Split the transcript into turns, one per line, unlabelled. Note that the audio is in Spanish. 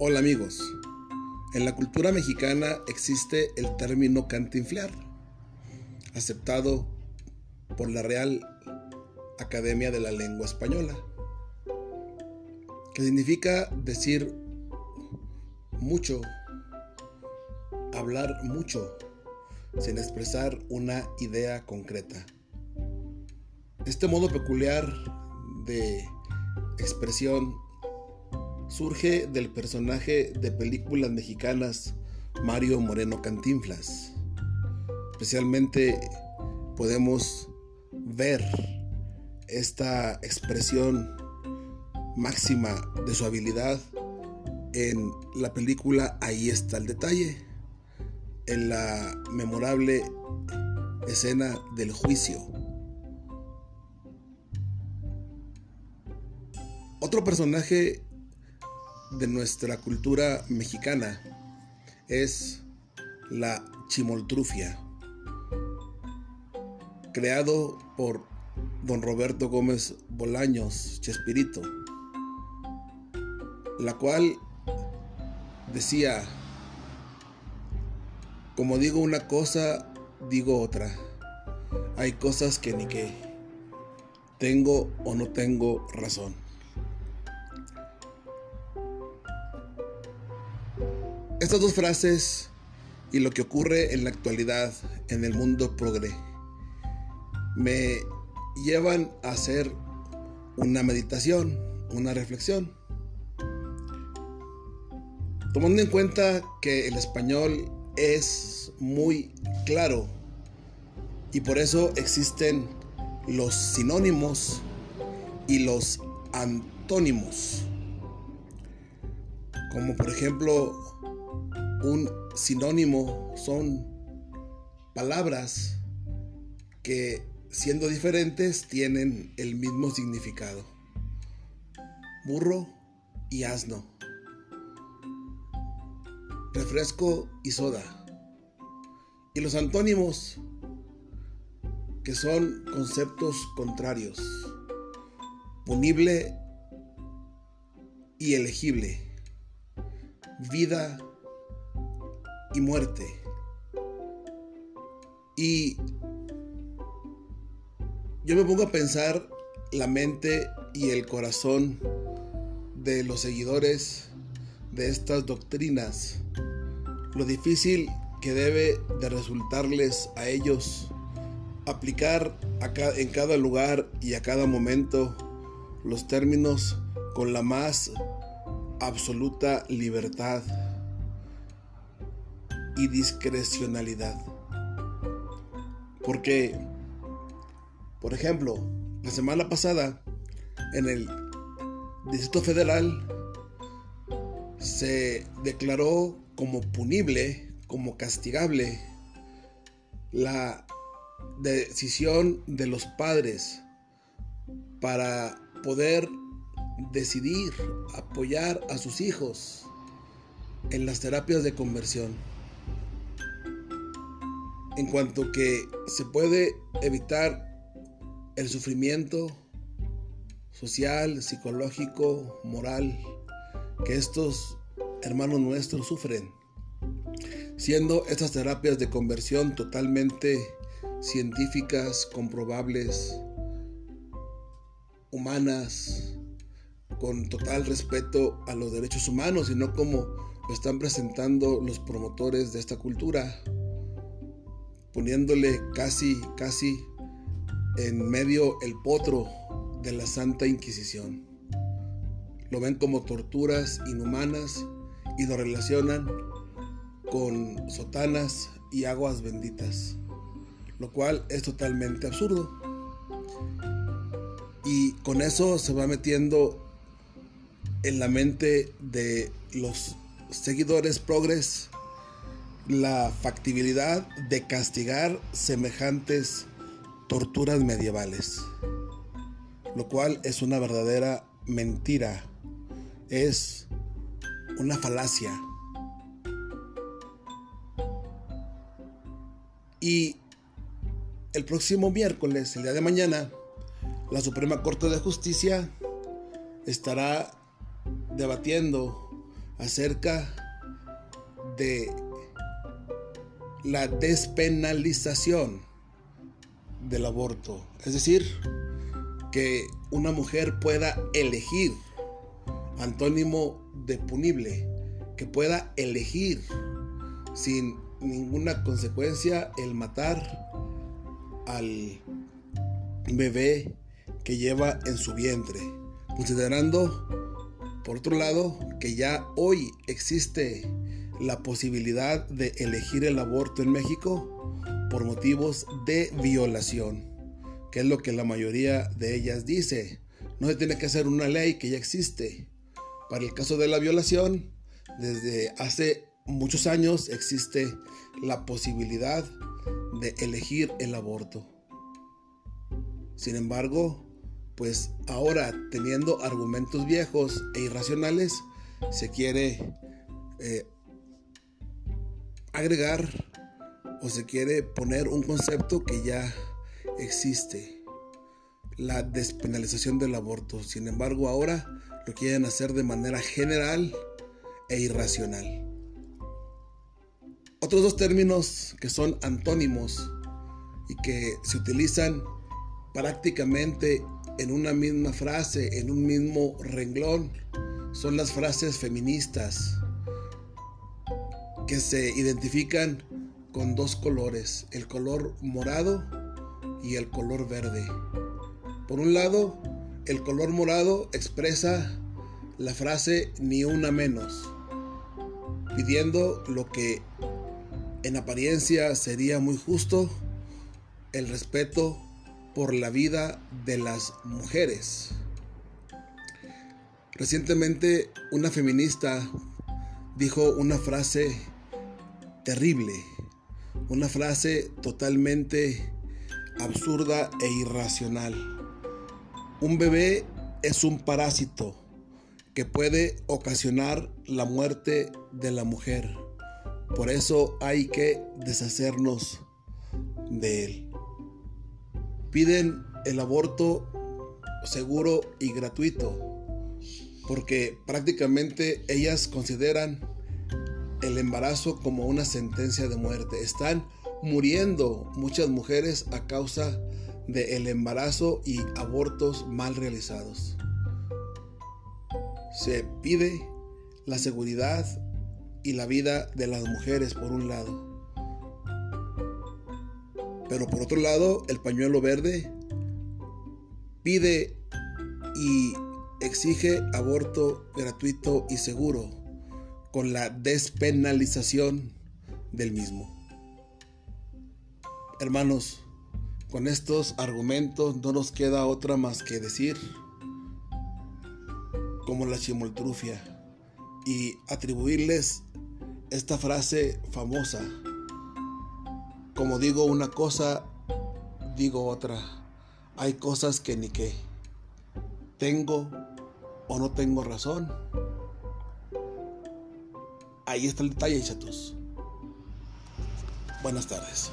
Hola amigos, en la cultura mexicana existe el término cantinflar, aceptado por la Real Academia de la Lengua Española, que significa decir mucho, hablar mucho, sin expresar una idea concreta. Este modo peculiar de expresión surge del personaje de películas mexicanas Mario Moreno Cantinflas. Especialmente podemos ver esta expresión máxima de su habilidad en la película Ahí está el detalle, en la memorable escena del juicio. Otro personaje de nuestra cultura mexicana es la chimoltrufia, creado por don Roberto Gómez Bolaños Chespirito, la cual decía, como digo una cosa, digo otra. Hay cosas que ni que tengo o no tengo razón. Estas dos frases y lo que ocurre en la actualidad en el mundo progre me llevan a hacer una meditación, una reflexión. Tomando en cuenta que el español es muy claro y por eso existen los sinónimos y los antónimos. Como por ejemplo un sinónimo son palabras que siendo diferentes tienen el mismo significado. Burro y asno. Refresco y soda. Y los antónimos, que son conceptos contrarios. Punible y elegible. Vida y muerte. Y yo me pongo a pensar la mente y el corazón de los seguidores de estas doctrinas, lo difícil que debe de resultarles a ellos aplicar en cada lugar y a cada momento los términos con la más absoluta libertad y discrecionalidad. Porque, por ejemplo, la semana pasada, en el Distrito Federal, se declaró como punible, como castigable, la decisión de los padres para poder decidir apoyar a sus hijos en las terapias de conversión en cuanto que se puede evitar el sufrimiento social, psicológico, moral que estos hermanos nuestros sufren, siendo estas terapias de conversión totalmente científicas, comprobables, humanas, con total respeto a los derechos humanos y no como lo están presentando los promotores de esta cultura poniéndole casi, casi en medio el potro de la Santa Inquisición. Lo ven como torturas inhumanas y lo relacionan con sotanas y aguas benditas, lo cual es totalmente absurdo. Y con eso se va metiendo en la mente de los seguidores progres la factibilidad de castigar semejantes torturas medievales, lo cual es una verdadera mentira, es una falacia. Y el próximo miércoles, el día de mañana, la Suprema Corte de Justicia estará debatiendo acerca de la despenalización del aborto. Es decir, que una mujer pueda elegir, antónimo de punible, que pueda elegir sin ninguna consecuencia el matar al bebé que lleva en su vientre, considerando, por otro lado, que ya hoy existe la posibilidad de elegir el aborto en México por motivos de violación, que es lo que la mayoría de ellas dice. No se tiene que hacer una ley que ya existe. Para el caso de la violación, desde hace muchos años existe la posibilidad de elegir el aborto. Sin embargo, pues ahora teniendo argumentos viejos e irracionales, se quiere eh, agregar o se quiere poner un concepto que ya existe, la despenalización del aborto. Sin embargo, ahora lo quieren hacer de manera general e irracional. Otros dos términos que son antónimos y que se utilizan prácticamente en una misma frase, en un mismo renglón, son las frases feministas que se identifican con dos colores, el color morado y el color verde. Por un lado, el color morado expresa la frase ni una menos, pidiendo lo que en apariencia sería muy justo, el respeto por la vida de las mujeres. Recientemente una feminista dijo una frase terrible, una frase totalmente absurda e irracional. Un bebé es un parásito que puede ocasionar la muerte de la mujer. Por eso hay que deshacernos de él. Piden el aborto seguro y gratuito porque prácticamente ellas consideran el embarazo como una sentencia de muerte. Están muriendo muchas mujeres a causa del embarazo y abortos mal realizados se pide la seguridad y la vida de las mujeres por un lado. Pero por otro lado, el pañuelo verde pide y exige aborto gratuito y seguro con la despenalización del mismo. Hermanos, con estos argumentos no nos queda otra más que decir como la chimoltrufia y atribuirles esta frase famosa. Como digo una cosa, digo otra. Hay cosas que ni qué. Tengo o no tengo razón. Ahí está el detalle, chatos. Buenas tardes.